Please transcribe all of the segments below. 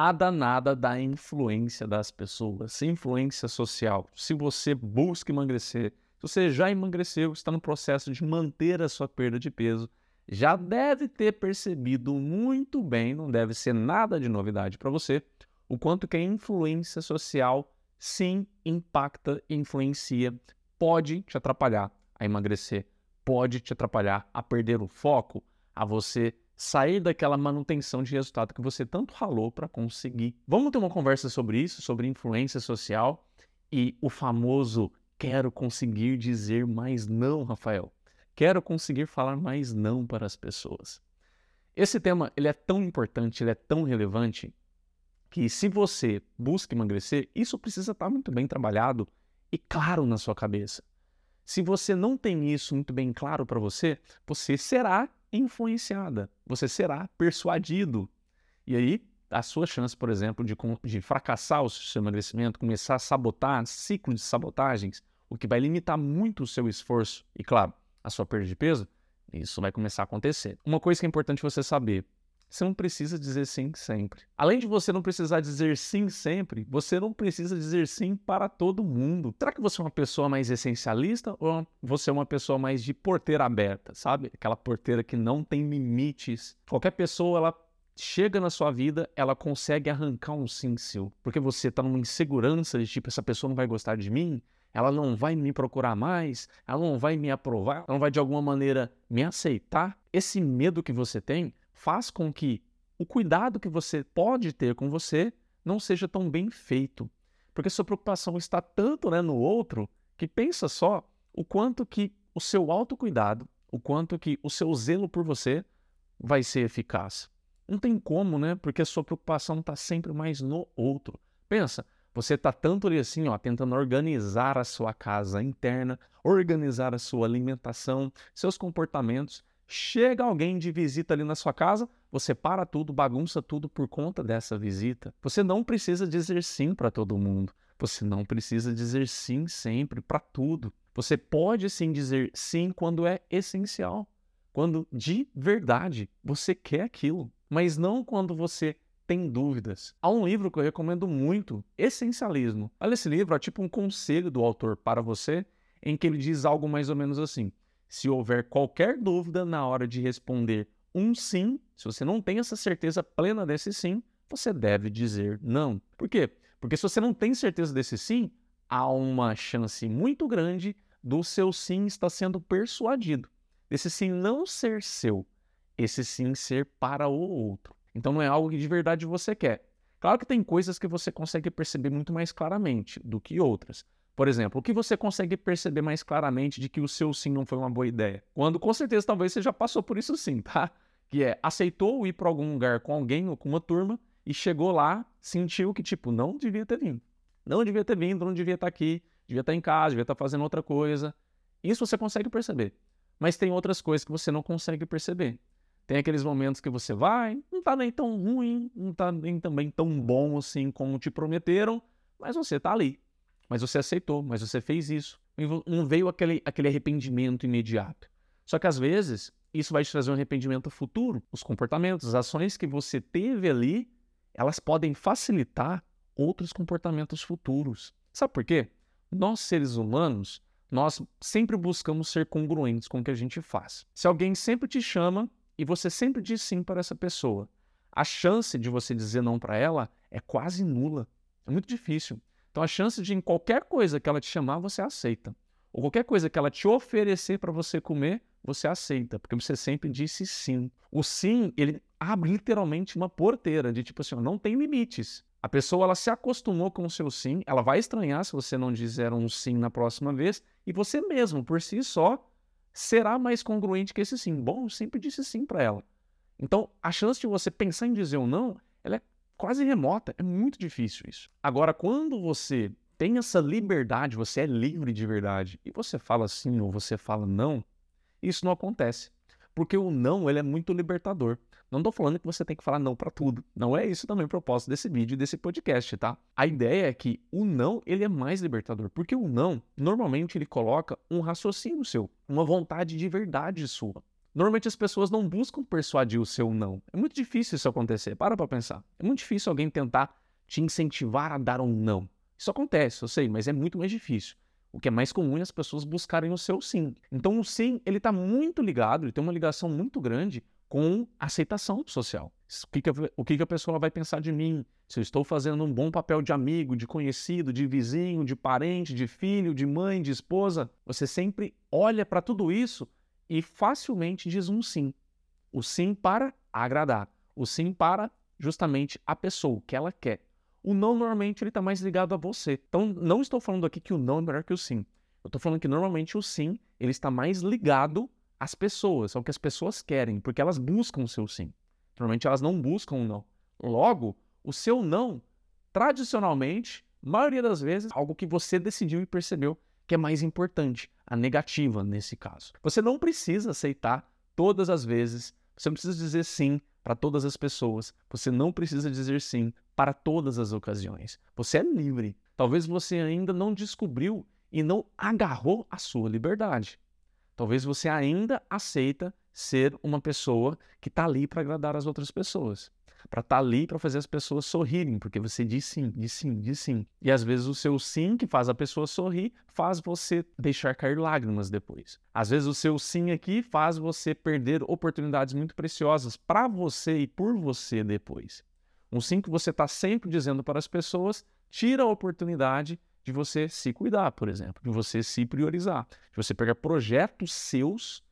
a danada da influência das pessoas, influência social. Se você busca emagrecer, se você já emagreceu, está no processo de manter a sua perda de peso, já deve ter percebido muito bem, não deve ser nada de novidade para você, o quanto que a influência social sim impacta, influencia, pode te atrapalhar a emagrecer, pode te atrapalhar a perder o foco, a você sair daquela manutenção de resultado que você tanto ralou para conseguir. Vamos ter uma conversa sobre isso, sobre influência social e o famoso quero conseguir dizer mais não, Rafael. Quero conseguir falar mais não para as pessoas. Esse tema ele é tão importante, ele é tão relevante que se você busca emagrecer, isso precisa estar muito bem trabalhado e claro na sua cabeça. Se você não tem isso muito bem claro para você, você será influenciada, você será persuadido. E aí, a sua chance, por exemplo, de, de fracassar o seu emagrecimento, começar a sabotar, ciclo de sabotagens, o que vai limitar muito o seu esforço e, claro, a sua perda de peso, isso vai começar a acontecer. Uma coisa que é importante você saber: você não precisa dizer sim sempre. Além de você não precisar dizer sim sempre, você não precisa dizer sim para todo mundo. Será que você é uma pessoa mais essencialista ou você é uma pessoa mais de porteira aberta, sabe? Aquela porteira que não tem limites. Qualquer pessoa, ela chega na sua vida, ela consegue arrancar um sim seu. Porque você está numa insegurança de tipo, essa pessoa não vai gostar de mim, ela não vai me procurar mais, ela não vai me aprovar, ela não vai de alguma maneira me aceitar. Esse medo que você tem faz com que o cuidado que você pode ter com você não seja tão bem feito. Porque sua preocupação está tanto né, no outro que pensa só o quanto que o seu autocuidado, o quanto que o seu zelo por você vai ser eficaz. Não tem como, né? Porque a sua preocupação está sempre mais no outro. Pensa, você está tanto ali assim, ó, tentando organizar a sua casa interna, organizar a sua alimentação, seus comportamentos, Chega alguém de visita ali na sua casa, você para tudo, bagunça tudo por conta dessa visita. Você não precisa dizer sim para todo mundo. Você não precisa dizer sim sempre para tudo. Você pode sim dizer sim quando é essencial, quando de verdade você quer aquilo, mas não quando você tem dúvidas. Há um livro que eu recomendo muito, Essencialismo. Olha esse livro, é tipo um conselho do autor para você, em que ele diz algo mais ou menos assim: se houver qualquer dúvida na hora de responder um sim, se você não tem essa certeza plena desse sim, você deve dizer não. Por quê? Porque se você não tem certeza desse sim, há uma chance muito grande do seu sim estar sendo persuadido. Esse sim não ser seu, esse sim ser para o outro. Então não é algo que de verdade você quer. Claro que tem coisas que você consegue perceber muito mais claramente do que outras. Por exemplo, o que você consegue perceber mais claramente de que o seu sim não foi uma boa ideia? Quando com certeza talvez você já passou por isso sim, tá? Que é aceitou ir para algum lugar com alguém ou com uma turma e chegou lá, sentiu que tipo não devia ter vindo. Não devia ter vindo, não devia estar aqui, devia estar em casa, devia estar fazendo outra coisa. Isso você consegue perceber. Mas tem outras coisas que você não consegue perceber. Tem aqueles momentos que você vai, não tá nem tão ruim, não tá nem também tão bom assim como te prometeram, mas você tá ali mas você aceitou, mas você fez isso. Não veio aquele, aquele arrependimento imediato. Só que às vezes isso vai te trazer um arrependimento futuro. Os comportamentos, as ações que você teve ali, elas podem facilitar outros comportamentos futuros. Sabe por quê? Nós, seres humanos, nós sempre buscamos ser congruentes com o que a gente faz. Se alguém sempre te chama e você sempre diz sim para essa pessoa, a chance de você dizer não para ela é quase nula. É muito difícil. Então a chance de em qualquer coisa que ela te chamar, você aceita. Ou qualquer coisa que ela te oferecer para você comer, você aceita, porque você sempre disse sim. O sim, ele abre literalmente uma porteira de tipo assim, não tem limites. A pessoa ela se acostumou com o seu sim, ela vai estranhar se você não dizer um sim na próxima vez, e você mesmo, por si só, será mais congruente que esse sim. Bom, eu sempre disse sim para ela. Então, a chance de você pensar em dizer um não, ela é quase remota. É muito difícil isso. Agora, quando você tem essa liberdade, você é livre de verdade, e você fala sim ou você fala não, isso não acontece. Porque o não, ele é muito libertador. Não estou falando que você tem que falar não para tudo. Não é isso também o propósito desse vídeo e desse podcast, tá? A ideia é que o não, ele é mais libertador. Porque o não, normalmente, ele coloca um raciocínio seu, uma vontade de verdade sua Normalmente as pessoas não buscam persuadir o seu não. É muito difícil isso acontecer. Para pra pensar. É muito difícil alguém tentar te incentivar a dar um não. Isso acontece, eu sei, mas é muito mais difícil. O que é mais comum é as pessoas buscarem o seu sim. Então o sim, ele está muito ligado, ele tem uma ligação muito grande com aceitação social. O que, o que, que a pessoa vai pensar de mim? Se eu estou fazendo um bom papel de amigo, de conhecido, de vizinho, de parente, de filho, de mãe, de esposa, você sempre olha para tudo isso e facilmente diz um sim. O sim para agradar, o sim para justamente a pessoa, que ela quer. O não normalmente ele está mais ligado a você. Então não estou falando aqui que o não é melhor que o sim. Eu estou falando que normalmente o sim ele está mais ligado às pessoas, ao que as pessoas querem, porque elas buscam o seu sim. Normalmente elas não buscam o não. Logo, o seu não, tradicionalmente, maioria das vezes, algo que você decidiu e percebeu que é mais importante, a negativa nesse caso. Você não precisa aceitar todas as vezes, você não precisa dizer sim para todas as pessoas, você não precisa dizer sim para todas as ocasiões. Você é livre. Talvez você ainda não descobriu e não agarrou a sua liberdade. Talvez você ainda aceita ser uma pessoa que está ali para agradar as outras pessoas para estar tá ali para fazer as pessoas sorrirem, porque você diz sim, diz sim, diz sim. E às vezes o seu sim que faz a pessoa sorrir faz você deixar cair lágrimas depois. Às vezes o seu sim aqui faz você perder oportunidades muito preciosas para você e por você depois. Um sim que você está sempre dizendo para as pessoas tira a oportunidade de você se cuidar, por exemplo, de você se priorizar, de você pegar projetos seus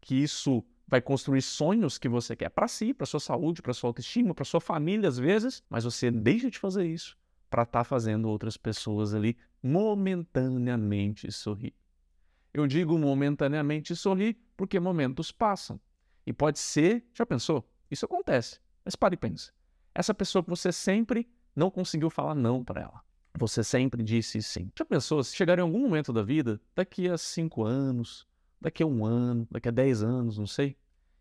que isso vai construir sonhos que você quer para si, para sua saúde, para sua autoestima, para sua família às vezes, mas você deixa de fazer isso para estar tá fazendo outras pessoas ali momentaneamente sorrir. Eu digo momentaneamente sorrir porque momentos passam. E pode ser, já pensou? Isso acontece. Mas pare e pense. Essa pessoa que você sempre não conseguiu falar não para ela. Você sempre disse sim. Já pensou se chegar em algum momento da vida, daqui a cinco anos, daqui a um ano, daqui a dez anos, não sei.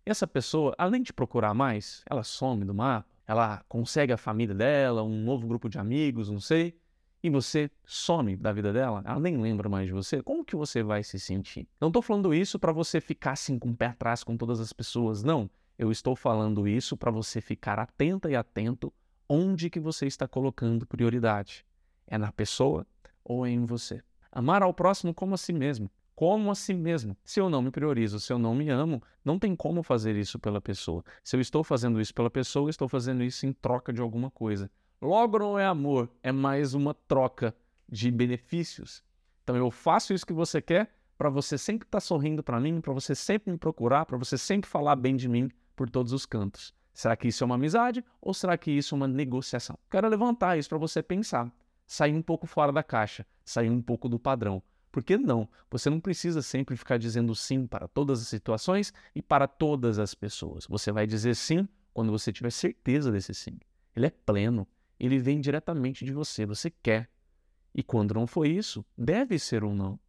E essa pessoa, além de procurar mais, ela some do mapa, ela consegue a família dela, um novo grupo de amigos, não sei, e você some da vida dela, ela nem lembra mais de você, como que você vai se sentir? Não estou falando isso para você ficar assim com o pé atrás com todas as pessoas, não. Eu estou falando isso para você ficar atenta e atento onde que você está colocando prioridade. É na pessoa ou em você? Amar ao próximo como a si mesmo como a si mesmo. Se eu não me priorizo, se eu não me amo, não tem como fazer isso pela pessoa. Se eu estou fazendo isso pela pessoa, estou fazendo isso em troca de alguma coisa. Logo não é amor, é mais uma troca de benefícios. Então eu faço isso que você quer para você sempre estar tá sorrindo para mim, para você sempre me procurar, para você sempre falar bem de mim por todos os cantos. Será que isso é uma amizade ou será que isso é uma negociação? Quero levantar isso para você pensar, sair um pouco fora da caixa, sair um pouco do padrão. Por que não? Você não precisa sempre ficar dizendo sim para todas as situações e para todas as pessoas. Você vai dizer sim quando você tiver certeza desse sim. Ele é pleno, ele vem diretamente de você, você quer. E quando não foi isso, deve ser um não.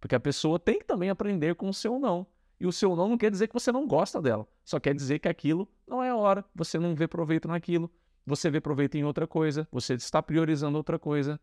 Porque a pessoa tem que também aprender com o seu não. E o seu não não quer dizer que você não gosta dela, só quer dizer que aquilo não é hora, você não vê proveito naquilo, você vê proveito em outra coisa, você está priorizando outra coisa.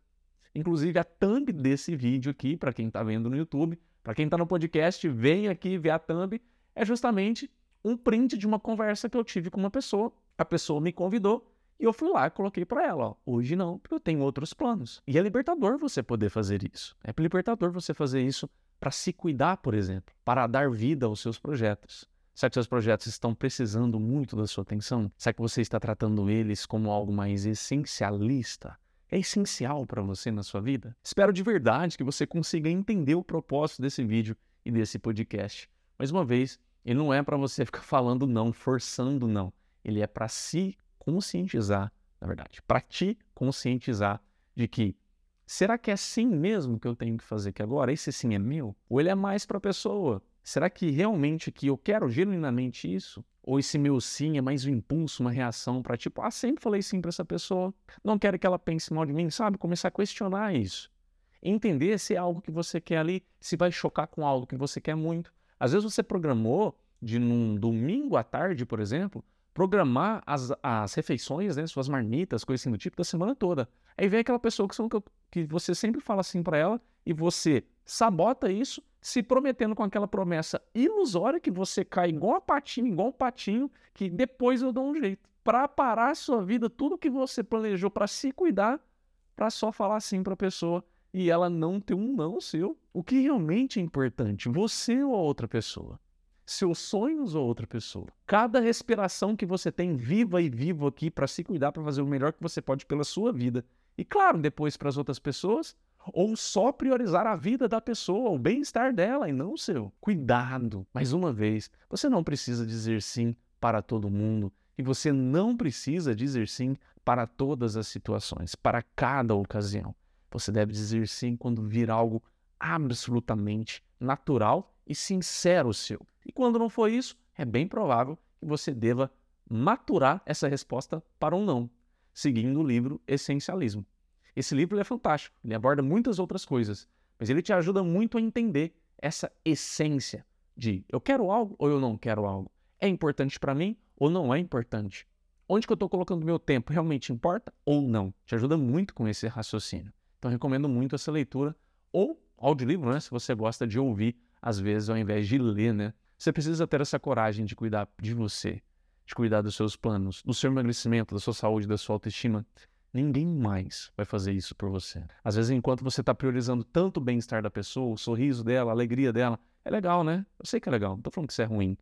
Inclusive, a thumb desse vídeo aqui, para quem está vendo no YouTube, para quem está no podcast, vem aqui ver a thumb, é justamente um print de uma conversa que eu tive com uma pessoa. A pessoa me convidou e eu fui lá e coloquei para ela, ó, hoje não, porque eu tenho outros planos. E é libertador você poder fazer isso. É libertador você fazer isso para se cuidar, por exemplo, para dar vida aos seus projetos. Será que seus projetos estão precisando muito da sua atenção? Será que você está tratando eles como algo mais essencialista? É essencial para você na sua vida? Espero de verdade que você consiga entender o propósito desse vídeo e desse podcast. Mais uma vez, ele não é para você ficar falando não, forçando não. Ele é para se conscientizar, na verdade, para te conscientizar de que será que é assim mesmo que eu tenho que fazer que agora esse sim é meu? Ou ele é mais para a pessoa? Será que realmente que eu quero genuinamente isso? Ou esse meu sim é mais um impulso, uma reação para tipo, ah, sempre falei sim para essa pessoa, não quero que ela pense mal de mim, sabe? Começar a questionar isso. Entender se é algo que você quer ali, se vai chocar com algo que você quer muito. Às vezes você programou de num domingo à tarde, por exemplo, programar as, as refeições, né, suas marmitas, coisas assim do tipo, da semana toda. Aí vem aquela pessoa que, que você sempre fala assim para ela e você sabota isso se prometendo com aquela promessa ilusória que você cai igual a patinho, igual um patinho, que depois eu dou um jeito. Para parar a sua vida, tudo que você planejou para se cuidar, para só falar sim para a pessoa e ela não ter um não seu. O que realmente é importante, você ou a outra pessoa? Seus sonhos ou outra pessoa? Cada respiração que você tem viva e vivo aqui para se cuidar, para fazer o melhor que você pode pela sua vida. E claro, depois para as outras pessoas, ou só priorizar a vida da pessoa, o bem-estar dela e não o seu. Cuidado. Mais uma vez, você não precisa dizer sim para todo mundo e você não precisa dizer sim para todas as situações, para cada ocasião. Você deve dizer sim quando vir algo absolutamente natural e sincero seu. E quando não for isso, é bem provável que você deva maturar essa resposta para um não, seguindo o livro Essencialismo. Esse livro é fantástico, ele aborda muitas outras coisas, mas ele te ajuda muito a entender essa essência de eu quero algo ou eu não quero algo. É importante para mim ou não é importante? Onde que eu estou colocando meu tempo realmente importa ou não? Te ajuda muito com esse raciocínio. Então, recomendo muito essa leitura ou audiolivro, né? Se você gosta de ouvir, às vezes, ao invés de ler, né? Você precisa ter essa coragem de cuidar de você, de cuidar dos seus planos, do seu emagrecimento, da sua saúde, da sua autoestima. Ninguém mais vai fazer isso por você. Às vezes, enquanto você está priorizando tanto o bem-estar da pessoa, o sorriso dela, a alegria dela, é legal, né? Eu sei que é legal, não tô falando que isso é ruim.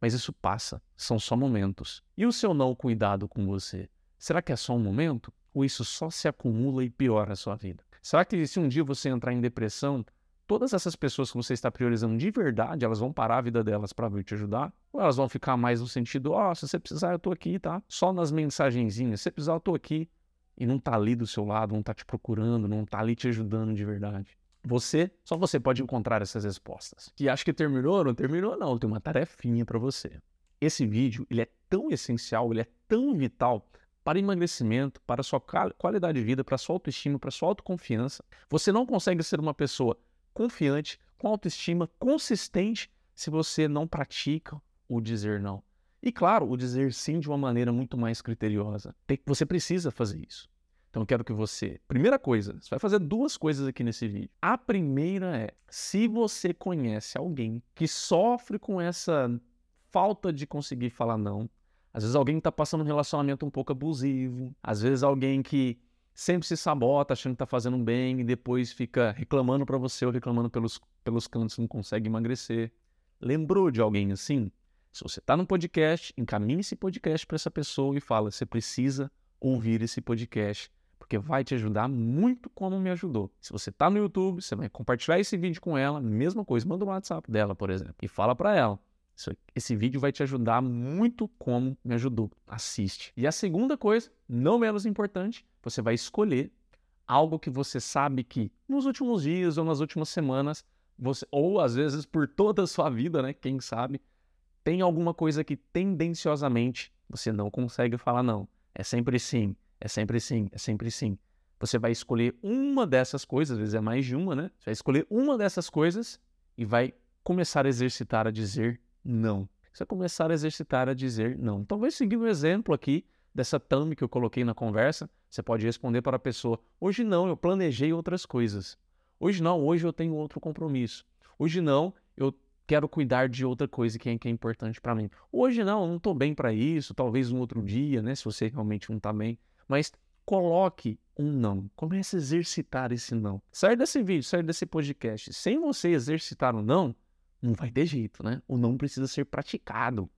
Mas isso passa, são só momentos. E o seu não cuidado com você? Será que é só um momento? ou isso só se acumula e piora a sua vida? Será que se um dia você entrar em depressão, todas essas pessoas que você está priorizando de verdade, elas vão parar a vida delas para vir te ajudar? Ou elas vão ficar mais no sentido, ó, oh, se você precisar, eu tô aqui, tá? Só nas mensagenzinhas, se você precisar, eu tô aqui. E não tá ali do seu lado, não tá te procurando, não tá ali te ajudando de verdade. Você, só você pode encontrar essas respostas. E acha que terminou? Não terminou, não. Tem uma tarefinha para você. Esse vídeo, ele é tão essencial, ele é tão vital para emagrecimento, para sua qualidade de vida, para sua autoestima, para sua autoconfiança. Você não consegue ser uma pessoa confiante, com autoestima, consistente, se você não pratica o dizer não. E claro, o dizer sim de uma maneira muito mais criteriosa. Você precisa fazer isso. Então eu quero que você, primeira coisa, você vai fazer duas coisas aqui nesse vídeo. A primeira é, se você conhece alguém que sofre com essa falta de conseguir falar não, às vezes alguém está passando um relacionamento um pouco abusivo, às vezes alguém que sempre se sabota achando que está fazendo bem e depois fica reclamando para você ou reclamando pelos, pelos cantos não consegue emagrecer. Lembrou de alguém assim? Se você está no podcast, encaminhe esse podcast para essa pessoa e fala: você precisa ouvir esse podcast, porque vai te ajudar muito como me ajudou. Se você está no YouTube, você vai compartilhar esse vídeo com ela, mesma coisa, manda um WhatsApp dela, por exemplo, e fala para ela: esse vídeo vai te ajudar muito como me ajudou. Assiste. E a segunda coisa, não menos importante, você vai escolher algo que você sabe que nos últimos dias ou nas últimas semanas, você, ou às vezes por toda a sua vida, né? Quem sabe, tem alguma coisa que tendenciosamente você não consegue falar não. É sempre sim, é sempre sim, é sempre sim. Você vai escolher uma dessas coisas, às vezes é mais de uma, né? Você vai escolher uma dessas coisas e vai começar a exercitar a dizer não. Você começar a exercitar a dizer não. Talvez seguindo o exemplo aqui dessa thumb que eu coloquei na conversa, você pode responder para a pessoa: hoje não, eu planejei outras coisas. Hoje não, hoje eu tenho outro compromisso. Hoje não, eu quero cuidar de outra coisa que é, que é importante para mim. Hoje não, não estou bem para isso, talvez um outro dia, né? Se você realmente não está bem. Mas coloque um não. Comece a exercitar esse não. Sai desse vídeo, sai desse podcast. Sem você exercitar o um não, não vai ter jeito, né? O não precisa ser praticado.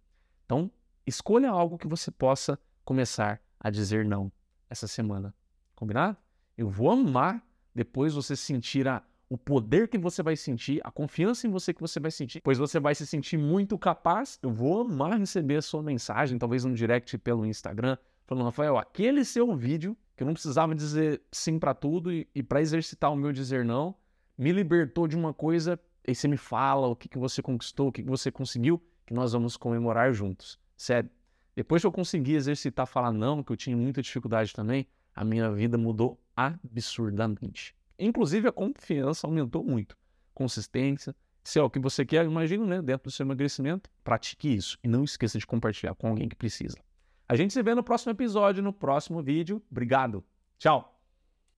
Então, escolha algo que você possa começar a dizer não essa semana. Combinado? Eu vou amar depois você sentir a, o poder que você vai sentir, a confiança em você que você vai sentir, pois você vai se sentir muito capaz. Eu vou amar receber a sua mensagem, talvez no direct pelo Instagram, falando, Rafael, aquele seu vídeo que eu não precisava dizer sim para tudo e, e para exercitar o meu dizer não, me libertou de uma coisa e você me fala o que, que você conquistou, o que, que você conseguiu, que nós vamos comemorar juntos. Sério. Depois que eu consegui exercitar falar não, que eu tinha muita dificuldade também, a minha vida mudou absurdamente. Inclusive a confiança aumentou muito. Consistência, se é o que você quer, imagina, né, dentro do seu emagrecimento, pratique isso e não esqueça de compartilhar com alguém que precisa. A gente se vê no próximo episódio, no próximo vídeo. Obrigado. Tchau.